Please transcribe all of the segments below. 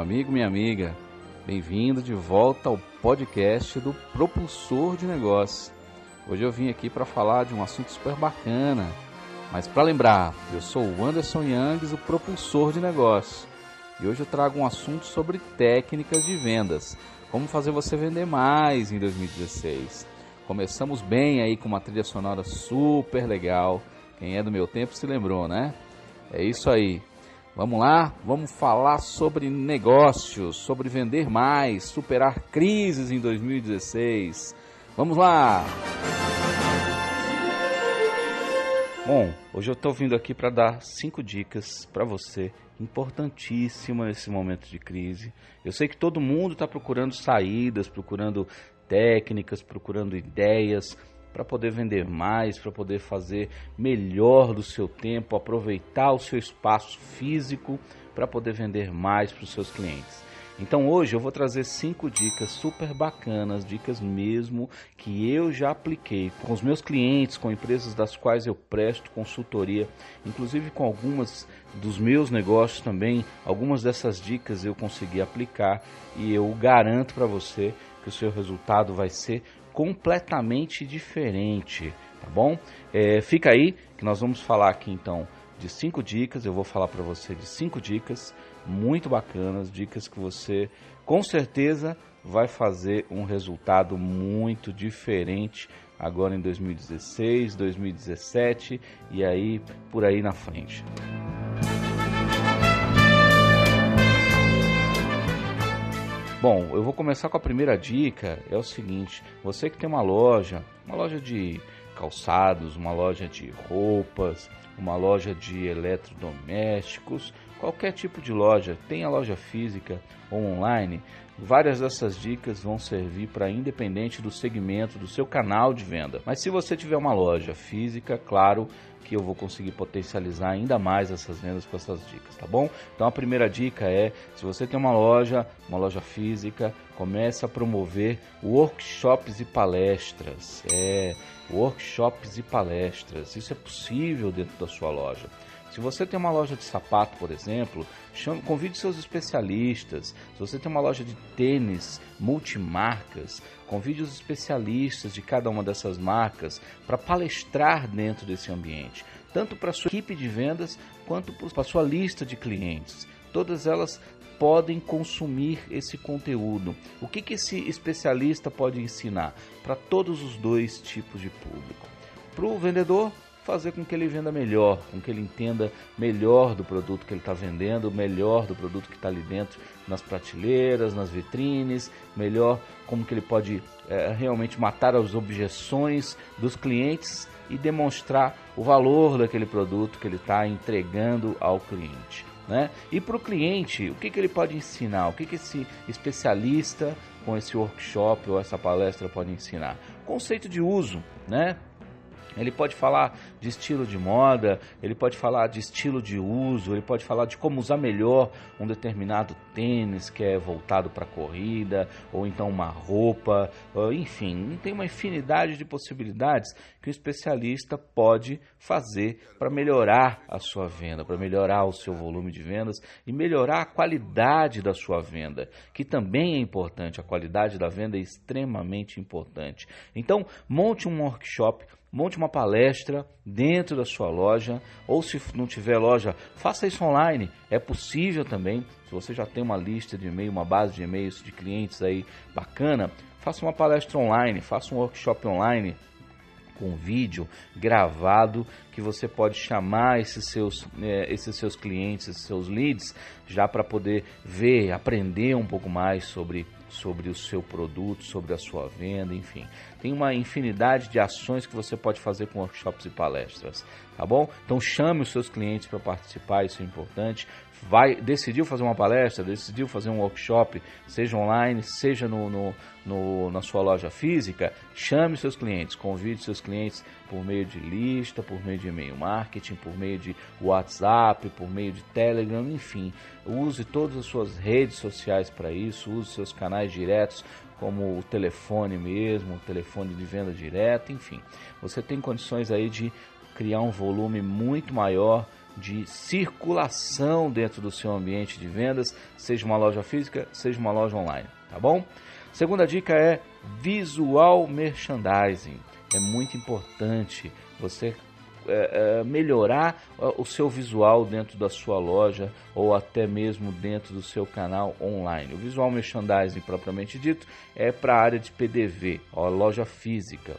Amigo, minha amiga, bem-vindo de volta ao podcast do Propulsor de Negócios. Hoje eu vim aqui para falar de um assunto super bacana, mas para lembrar, eu sou o Anderson Youngs, o Propulsor de Negócios, e hoje eu trago um assunto sobre técnicas de vendas, como fazer você vender mais em 2016. Começamos bem aí com uma trilha sonora super legal. Quem é do meu tempo se lembrou, né? É isso aí. Vamos lá? Vamos falar sobre negócios, sobre vender mais, superar crises em 2016. Vamos lá! Bom, hoje eu estou vindo aqui para dar cinco dicas para você, importantíssimas nesse momento de crise. Eu sei que todo mundo está procurando saídas, procurando técnicas, procurando ideias para poder vender mais, para poder fazer melhor do seu tempo, aproveitar o seu espaço físico para poder vender mais para os seus clientes. Então hoje eu vou trazer cinco dicas super bacanas, dicas mesmo que eu já apliquei com os meus clientes, com empresas das quais eu presto consultoria, inclusive com algumas dos meus negócios também. Algumas dessas dicas eu consegui aplicar e eu garanto para você que o seu resultado vai ser completamente diferente, tá bom? É, fica aí que nós vamos falar aqui então de cinco dicas. Eu vou falar para você de cinco dicas muito bacanas, dicas que você com certeza vai fazer um resultado muito diferente agora em 2016, 2017 e aí por aí na frente. Bom, eu vou começar com a primeira dica, é o seguinte, você que tem uma loja, uma loja de calçados, uma loja de roupas, uma loja de eletrodomésticos, qualquer tipo de loja, tenha loja física ou online, várias dessas dicas vão servir para independente do segmento do seu canal de venda. Mas se você tiver uma loja física, claro que eu vou conseguir potencializar ainda mais essas vendas com essas dicas, tá bom? Então a primeira dica é, se você tem uma loja, uma loja física, comece a promover workshops e palestras. É, workshops e palestras. Isso é possível dentro da sua loja. Se você tem uma loja de sapato, por exemplo, chame, convide seus especialistas. Se você tem uma loja de tênis multimarcas, convide os especialistas de cada uma dessas marcas para palestrar dentro desse ambiente, tanto para a sua equipe de vendas quanto para sua lista de clientes. Todas elas podem consumir esse conteúdo. O que, que esse especialista pode ensinar para todos os dois tipos de público? Para o vendedor, fazer com que ele venda melhor, com que ele entenda melhor do produto que ele está vendendo, melhor do produto que está ali dentro nas prateleiras, nas vitrines, melhor como que ele pode é, realmente matar as objeções dos clientes e demonstrar o valor daquele produto que ele está entregando ao cliente. Né? E para o cliente, o que, que ele pode ensinar? O que, que esse especialista com esse workshop ou essa palestra pode ensinar? Conceito de uso, né? Ele pode falar de estilo de moda, ele pode falar de estilo de uso, ele pode falar de como usar melhor um determinado tênis que é voltado para corrida, ou então uma roupa, enfim, tem uma infinidade de possibilidades que o especialista pode fazer para melhorar a sua venda, para melhorar o seu volume de vendas e melhorar a qualidade da sua venda, que também é importante, a qualidade da venda é extremamente importante. Então, monte um workshop monte uma palestra dentro da sua loja, ou se não tiver loja, faça isso online. É possível também. Se você já tem uma lista de e-mail, uma base de e-mails de clientes aí bacana, faça uma palestra online, faça um workshop online com vídeo gravado que você pode chamar esses seus, é, esses seus clientes, esses seus leads, já para poder ver, aprender um pouco mais sobre sobre o seu produto, sobre a sua venda, enfim. Tem uma infinidade de ações que você pode fazer com workshops e palestras, tá bom? Então chame os seus clientes para participar, isso é importante. Vai, decidiu fazer uma palestra, decidiu fazer um workshop, seja online, seja no, no, no na sua loja física, chame seus clientes, convide seus clientes por meio de lista, por meio de e-mail marketing, por meio de WhatsApp, por meio de Telegram, enfim. Use todas as suas redes sociais para isso, use seus canais diretos, como o telefone mesmo, o telefone de venda direta, enfim. Você tem condições aí de criar um volume muito maior de circulação dentro do seu ambiente de vendas, seja uma loja física, seja uma loja online, tá bom? Segunda dica é visual merchandising. É muito importante você é, é, melhorar o seu visual dentro da sua loja ou até mesmo dentro do seu canal online. O visual merchandising propriamente dito é para a área de PDV, a loja física.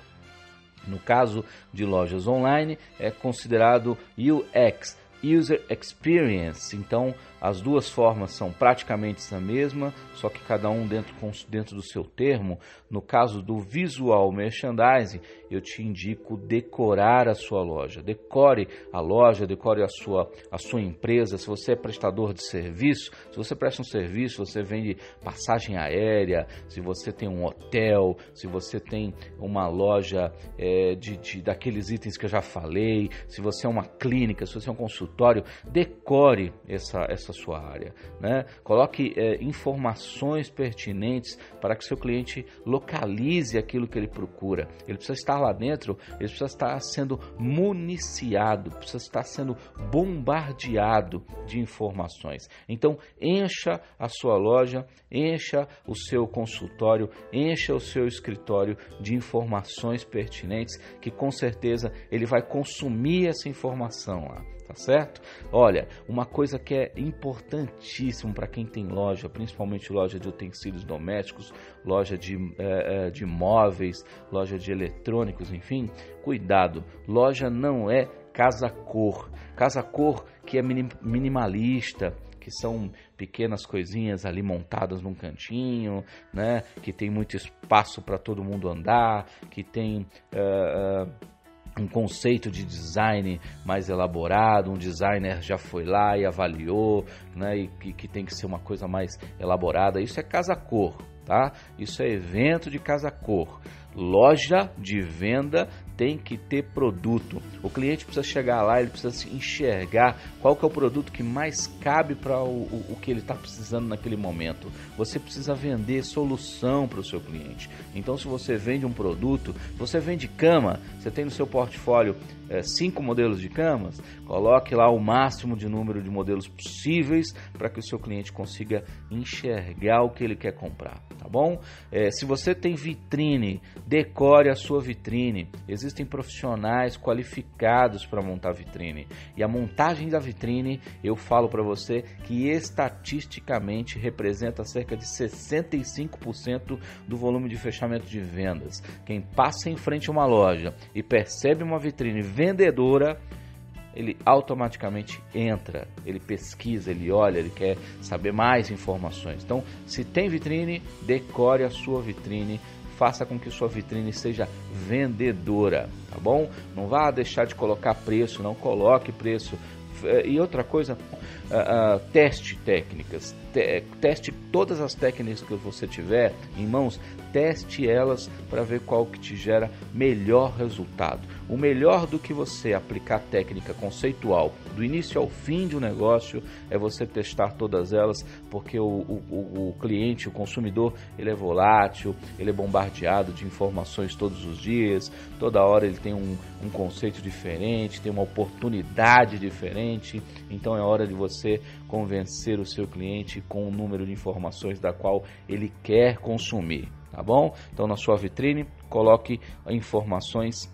No caso de lojas online, é considerado UX, User Experience. Então, as duas formas são praticamente a mesma, só que cada um dentro, dentro do seu termo. No caso do visual merchandising, eu te indico decorar a sua loja. Decore a loja, decore a sua, a sua empresa. Se você é prestador de serviço, se você presta um serviço, você vende passagem aérea, se você tem um hotel, se você tem uma loja é, de, de, daqueles itens que eu já falei, se você é uma clínica, se você é um consultório, decore essa, essa sua área. Né? Coloque é, informações pertinentes para que seu cliente localize aquilo que ele procura. Ele precisa estar lá dentro, ele precisa estar sendo municiado, precisa estar sendo bombardeado de informações. Então, encha a sua loja, encha o seu consultório, encha o seu escritório de informações pertinentes que com certeza ele vai consumir essa informação lá tá certo? Olha, uma coisa que é importantíssimo para quem tem loja, principalmente loja de utensílios domésticos, loja de, é, de móveis, loja de eletrônicos, enfim, cuidado, loja não é casa-cor. Casa-cor que é minimalista, que são pequenas coisinhas ali montadas num cantinho, né? Que tem muito espaço para todo mundo andar, que tem uh, uh, um conceito de design mais elaborado, um designer já foi lá e avaliou, né, e que, que tem que ser uma coisa mais elaborada. Isso é casa-cor, tá? Isso é evento de casa-cor. Loja de venda tem que ter produto. O cliente precisa chegar lá, ele precisa enxergar qual que é o produto que mais cabe para o, o, que ele está precisando naquele momento. Você precisa vender solução para o seu cliente. Então, se você vende um produto, você vende cama, você tem no seu portfólio é, cinco modelos de camas, coloque lá o máximo de número de modelos possíveis para que o seu cliente consiga enxergar o que ele quer comprar, tá bom? É, se você tem vitrine, decore a sua vitrine. Existem profissionais qualificados para montar vitrine. E a montagem da vitrine, eu falo para você que estatisticamente representa cerca de 65% do volume de fechamento de vendas. Quem passa em frente a uma loja e percebe uma vitrine vendedora, ele automaticamente entra, ele pesquisa, ele olha, ele quer saber mais informações. Então, se tem vitrine, decore a sua vitrine faça com que sua vitrine seja vendedora, tá bom? Não vá deixar de colocar preço, não coloque preço. É, e outra coisa, uh, uh, teste técnicas, Te teste todas as técnicas que você tiver em mãos, teste elas para ver qual que te gera melhor resultado. O melhor do que você aplicar técnica conceitual do início ao fim de um negócio é você testar todas elas, porque o, o, o cliente, o consumidor, ele é volátil, ele é bombardeado de informações todos os dias, toda hora ele tem um, um conceito diferente, tem uma oportunidade diferente, então é hora de você convencer o seu cliente com o número de informações da qual ele quer consumir tá bom? Então na sua vitrine coloque informações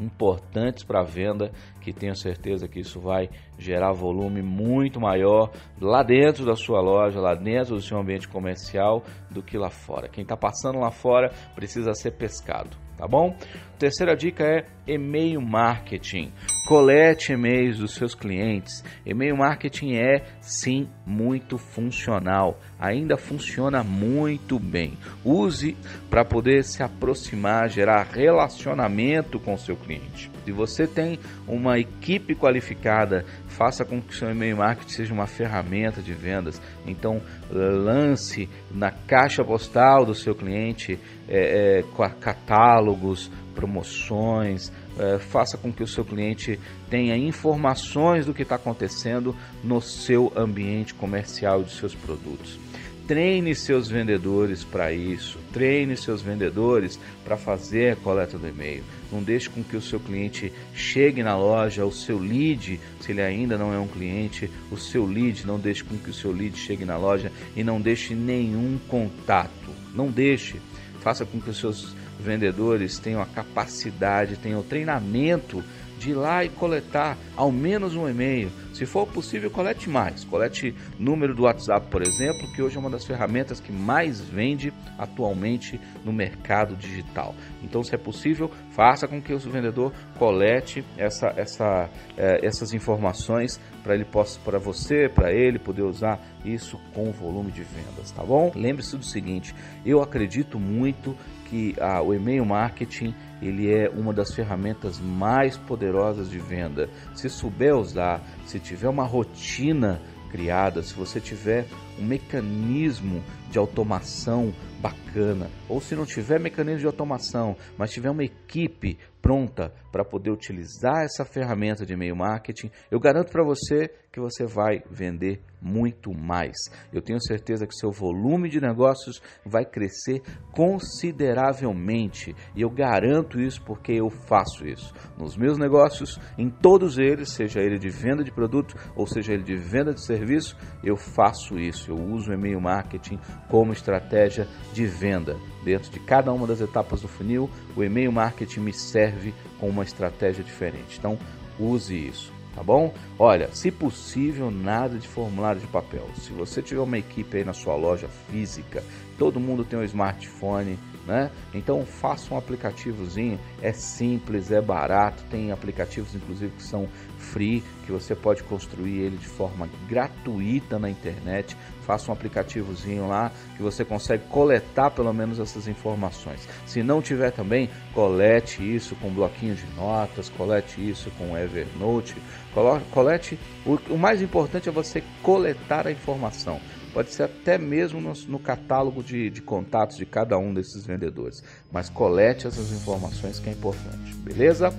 importantes para venda, que tenho certeza que isso vai gerar volume muito maior lá dentro da sua loja, lá dentro do seu ambiente comercial, do que lá fora. Quem está passando lá fora precisa ser pescado, tá bom? Terceira dica é e-mail marketing. Colete e-mails dos seus clientes. E-mail marketing é sim muito funcional. Ainda funciona muito bem. Use para poder se aproximar, gerar relacionamento com o seu cliente. Se você tem uma equipe qualificada, faça com que seu e-mail marketing seja uma ferramenta de vendas. Então, lance na caixa postal do seu cliente é, é, catálogos, promoções, é, faça com que o seu cliente tenha informações do que está acontecendo no seu ambiente comercial e dos seus produtos. Treine seus vendedores para isso, treine seus vendedores para fazer a coleta do e-mail. Não deixe com que o seu cliente chegue na loja, o seu lead, se ele ainda não é um cliente, o seu lead, não deixe com que o seu lead chegue na loja e não deixe nenhum contato. Não deixe. Faça com que os seus vendedores tenham a capacidade, tenham o treinamento de ir lá e coletar ao menos um e-mail. Se for possível, colete mais. Colete número do WhatsApp, por exemplo, que hoje é uma das ferramentas que mais vende atualmente no mercado digital. Então, se é possível, faça com que o vendedor colete essa, essa, é, essas informações para ele possa, para você, para ele poder usar isso com volume de vendas, tá bom? Lembre-se do seguinte: eu acredito muito que o e-mail marketing ele é uma das ferramentas mais poderosas de venda. Se souber usar, se tiver uma rotina criada, se você tiver um mecanismo de automação bacana, ou se não tiver mecanismo de automação, mas tiver uma equipe pronta para poder utilizar essa ferramenta de e-mail marketing, eu garanto para você que você vai vender muito mais. Eu tenho certeza que seu volume de negócios vai crescer consideravelmente e eu garanto isso porque eu faço isso. Nos meus negócios, em todos eles, seja ele de venda de produto ou seja ele de venda de serviço, eu faço isso. Eu uso o e-mail marketing como estratégia de venda. Dentro de cada uma das etapas do funil, o e-mail marketing me serve com uma estratégia diferente. Então, use isso tá bom? Olha, se possível, nada de formulário de papel. Se você tiver uma equipe aí na sua loja física, todo mundo tem um smartphone, né? Então faça um aplicativozinho, é simples, é barato, tem aplicativos inclusive que são free, que você pode construir ele de forma gratuita na internet. Faça um aplicativozinho lá que você consegue coletar pelo menos essas informações. Se não tiver também, colete isso com bloquinho de notas, colete isso com Evernote, colete. O, o mais importante é você coletar a informação pode ser até mesmo no, no catálogo de, de, contatos de cada um desses vendedores. Mas colete essas informações que é importante, beleza?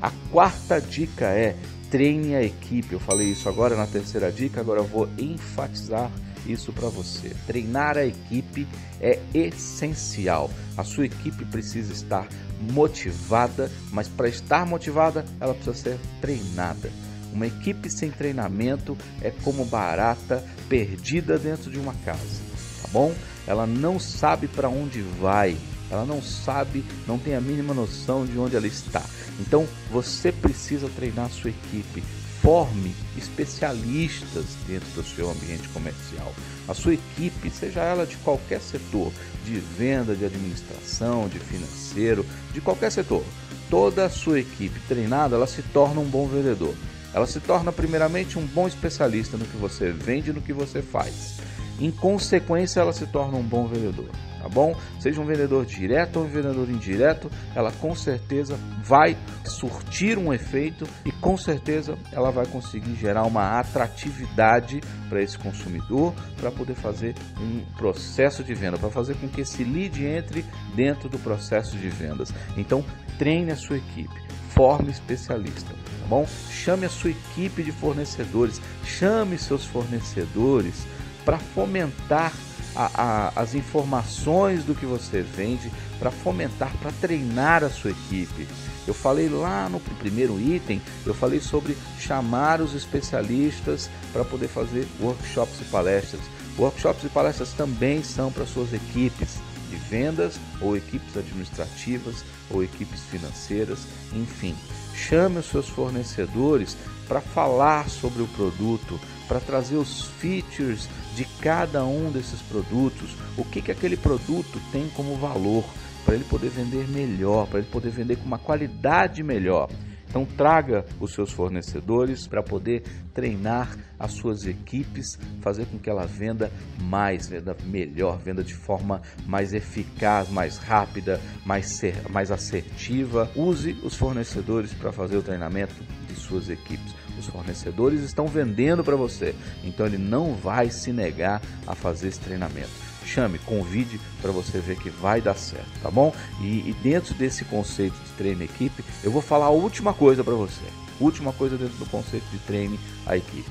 A quarta dica é treine a equipe. Eu falei isso agora na terceira dica, agora eu vou enfatizar isso para você. Treinar a equipe é essencial. A sua equipe precisa estar motivada, mas para estar motivada, ela precisa ser treinada. Uma equipe sem treinamento é como barata perdida dentro de uma casa, tá bom? Ela não sabe para onde vai, ela não sabe, não tem a mínima noção de onde ela está. Então você precisa treinar a sua equipe. Forme especialistas dentro do seu ambiente comercial. A sua equipe, seja ela de qualquer setor, de venda, de administração, de financeiro, de qualquer setor, toda a sua equipe treinada, ela se torna um bom vendedor. Ela se torna primeiramente um bom especialista no que você vende e no que você faz. Em consequência, ela se torna um bom vendedor, tá bom? Seja um vendedor direto ou um vendedor indireto, ela com certeza vai surtir um efeito e com certeza ela vai conseguir gerar uma atratividade para esse consumidor para poder fazer um processo de venda, para fazer com que esse lead entre dentro do processo de vendas. Então, treine a sua equipe, forme especialista tá bom? Chame a sua equipe de fornecedores, chame seus fornecedores para fomentar a, a, as informações do que você vende, para fomentar, para treinar a sua equipe. Eu falei lá no primeiro item, eu falei sobre chamar os especialistas para poder fazer workshops e palestras. Workshops e palestras também são para suas equipes de vendas ou equipes administrativas ou equipes financeiras, enfim. Chame os seus fornecedores para falar sobre o produto, para trazer os features de cada um desses produtos, o que, que aquele produto tem como valor, para ele poder vender melhor, para ele poder vender com uma qualidade melhor. Então traga os seus fornecedores para poder treinar as suas equipes, fazer com que ela venda mais, venda melhor, venda de forma mais eficaz, mais rápida, mais, ser, mais assertiva. Use os fornecedores para fazer o treinamento suas equipes. Os fornecedores estão vendendo para você, então ele não vai se negar a fazer esse treinamento chame, convide para você ver que vai dar certo, tá bom? E, e dentro desse conceito de treino equipe, eu vou falar a última coisa para você. Última coisa dentro do conceito de treine a equipe.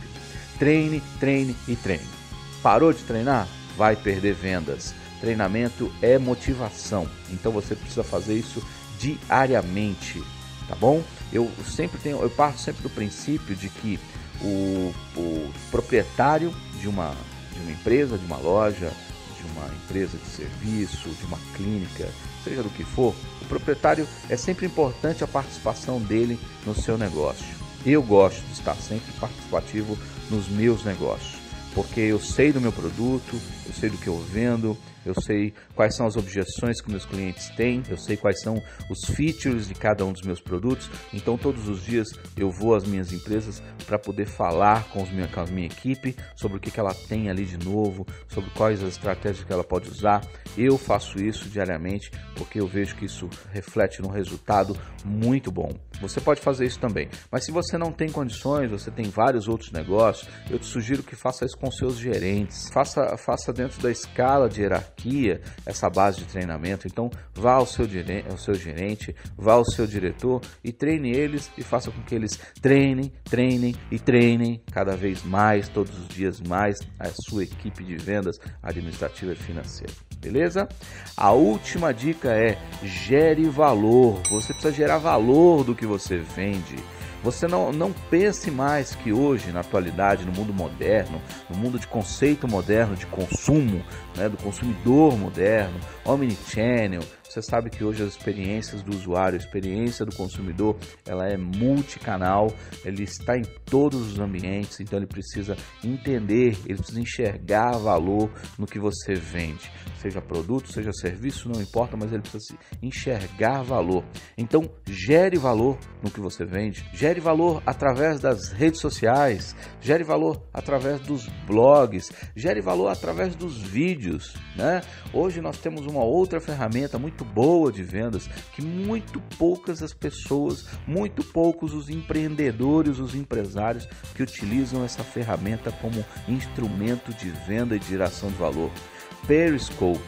Treine, treine e treine. Parou de treinar? vai perder vendas. Treinamento é motivação, então você precisa fazer isso diariamente, tá bom? Eu sempre tenho, eu parto sempre do princípio de que o, o proprietário de uma, de uma empresa, de uma loja, de uma empresa de serviço, de uma clínica, seja do que for, o proprietário é sempre importante a participação dele no seu negócio. Eu gosto de estar sempre participativo nos meus negócios, porque eu sei do meu produto, eu sei do que eu vendo, eu sei quais são as objeções que meus clientes têm, eu sei quais são os features de cada um dos meus produtos. Então, todos os dias eu vou às minhas empresas para poder falar com, os minha, com a minha equipe sobre o que, que ela tem ali de novo, sobre quais as estratégias que ela pode usar. Eu faço isso diariamente porque eu vejo que isso reflete num resultado muito bom. Você pode fazer isso também, mas se você não tem condições, você tem vários outros negócios, eu te sugiro que faça isso com seus gerentes. Faça, faça dentro da escala de hierarquia essa base de treinamento. Então, vá ao seu, ao seu gerente, vá ao seu diretor e treine eles e faça com que eles treinem, treinem e treinem cada vez mais, todos os dias mais, a sua equipe de vendas administrativa e financeira. Beleza? A última dica é gere valor. Você precisa gerar valor do que você vende. Você não, não pense mais que hoje, na atualidade, no mundo moderno, no mundo de conceito moderno de consumo, né, do consumidor moderno, omnichannel, você sabe que hoje as experiências do usuário, a experiência do consumidor, ela é multicanal, ele está em todos os ambientes, então ele precisa entender, ele precisa enxergar valor no que você vende, seja produto, seja serviço, não importa, mas ele precisa enxergar valor. Então, gere valor no que você vende, gere valor através das redes sociais, gere valor através dos blogs, gere valor através dos vídeos, né? Hoje nós temos uma outra ferramenta muito boa de vendas que muito poucas as pessoas, muito poucos os empreendedores, os empresários que utilizam essa ferramenta como instrumento de venda e geração de valor. Periscope.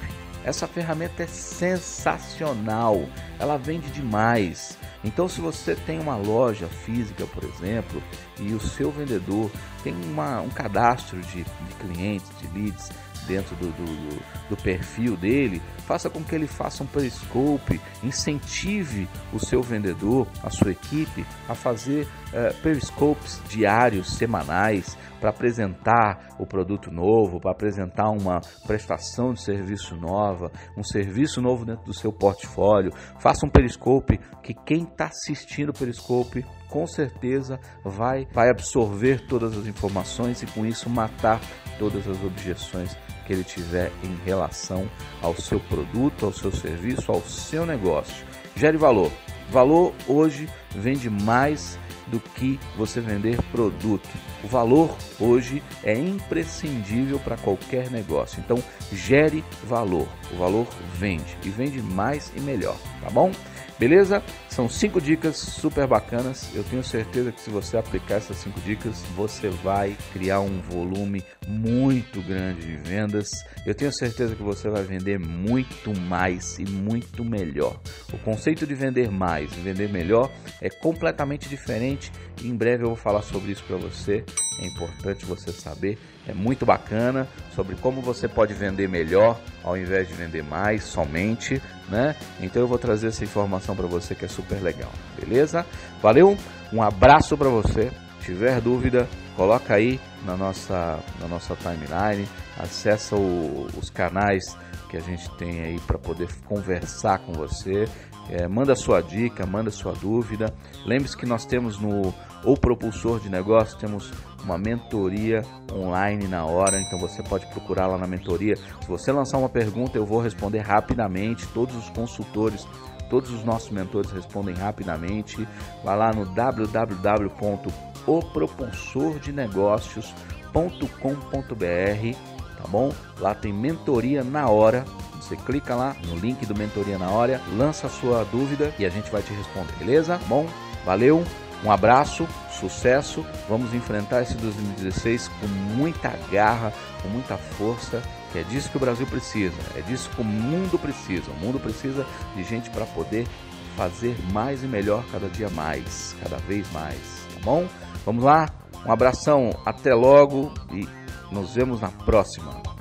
Essa ferramenta é sensacional, ela vende demais. Então, se você tem uma loja física, por exemplo, e o seu vendedor tem uma, um cadastro de, de clientes, de leads, dentro do, do, do, perfil dele, faça com que ele faça um periscope, incentive o seu vendedor, a sua equipe a fazer uh, periscopes diários, semanais, para apresentar o produto novo, para apresentar uma prestação de serviço nova, um serviço novo dentro do seu portfólio. Faça um periscope que quem está assistindo o periscope com certeza vai, vai absorver todas as informações e com isso matar todas as objeções que ele tiver em relação ao seu produto, ao seu serviço, ao seu negócio. Gere valor. Valor hoje vende mais do que você vender produto. O valor hoje é imprescindível para qualquer negócio. Então, gere valor. O valor vende e vende mais e melhor, tá bom? Beleza? São cinco dicas super bacanas. Eu tenho certeza que se você aplicar essas cinco dicas, você vai criar um volume muito grande de vendas. Eu tenho certeza que você vai vender muito mais e muito melhor. O conceito de vender mais e vender melhor é completamente diferente. Em breve eu vou falar sobre isso para você. É importante você saber. É muito bacana sobre como você pode vender melhor ao invés de vender mais somente, né? Então eu vou trazer essa informação para você que é super legal, beleza? Valeu, um abraço para você. Se tiver dúvida, coloca aí na nossa, na nossa timeline, acessa o, os canais que a gente tem aí para poder conversar com você. É, manda sua dica, manda sua dúvida. Lembre-se que nós temos no O Propulsor de Negócios, temos uma mentoria online na hora, então você pode procurar lá na mentoria. Se você lançar uma pergunta, eu vou responder rapidamente. Todos os consultores, todos os nossos mentores respondem rapidamente. Vá lá no www.opropulsordenegócios.com.br, tá bom? Lá tem mentoria na hora. Você clica lá no link do Mentoria na hora, lança a sua dúvida e a gente vai te responder, beleza? Bom, valeu! Um abraço, sucesso. Vamos enfrentar esse 2016 com muita garra, com muita força, que é disso que o Brasil precisa, é disso que o mundo precisa. O mundo precisa de gente para poder fazer mais e melhor cada dia mais, cada vez mais, tá bom? Vamos lá? Um abração, até logo e nos vemos na próxima.